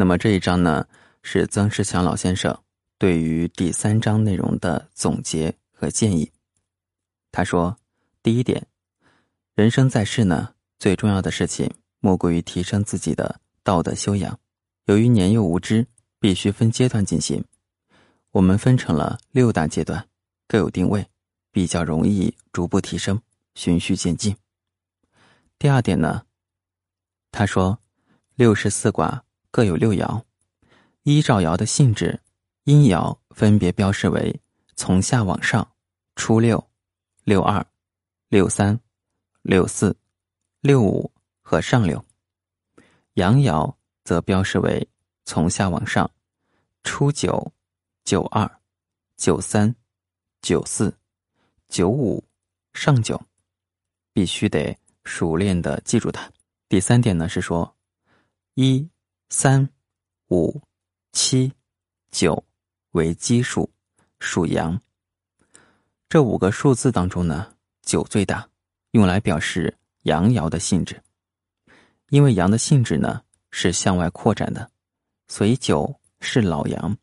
那么这一章呢，是曾仕强老先生对于第三章内容的总结和建议。他说：“第一点，人生在世呢，最重要的事情莫过于提升自己的道德修养。由于年幼无知，必须分阶段进行。我们分成了六大阶段，各有定位，比较容易逐步提升，循序渐进。第二点呢，他说，六十四卦。”各有六爻，依照爻的性质，阴爻分别标示为从下往上，初六、六二、六三、六四、六五和上六；阳爻则标示为从下往上，初九、九二、九三、九四、九五、上九，必须得熟练的记住它。第三点呢是说，一。三、五、七、九为奇数，属阳。这五个数字当中呢，九最大，用来表示阳爻的性质。因为阳的性质呢是向外扩展的，所以九是老阳，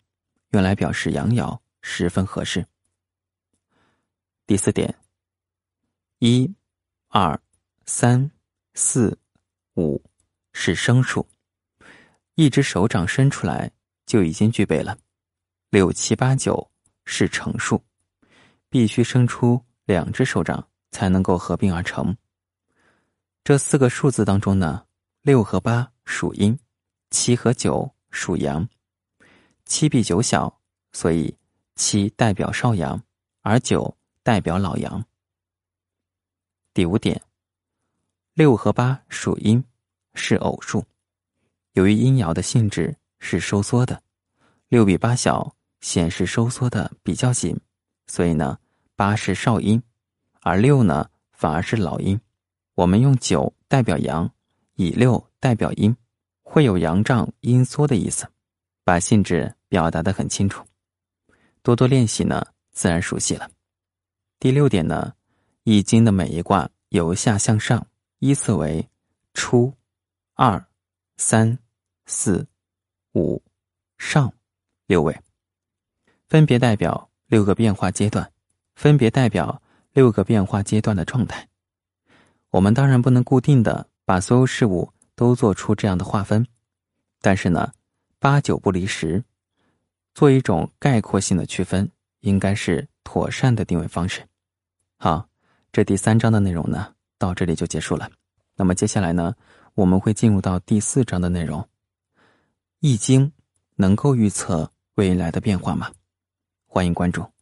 用来表示阳爻十分合适。第四点，一、二、三、四、五是生数。一只手掌伸出来就已经具备了，六七八九是成数，必须伸出两只手掌才能够合并而成。这四个数字当中呢，六和八属阴，七和九属阳。七比九小，所以七代表少阳，而九代表老阳。第五点，六和八属阴，是偶数。由于阴爻的性质是收缩的，六比八小显示收缩的比较紧，所以呢，八是少阴，而六呢反而是老阴。我们用九代表阳，以六代表阴，会有阳胀阴缩的意思，把性质表达的很清楚。多多练习呢，自然熟悉了。第六点呢，《易经》的每一卦由下向上依次为初、二、三。四、五、上六位，分别代表六个变化阶段，分别代表六个变化阶段的状态。我们当然不能固定的把所有事物都做出这样的划分，但是呢，八九不离十，做一种概括性的区分，应该是妥善的定位方式。好，这第三章的内容呢，到这里就结束了。那么接下来呢，我们会进入到第四章的内容。易经能够预测未来的变化吗？欢迎关注。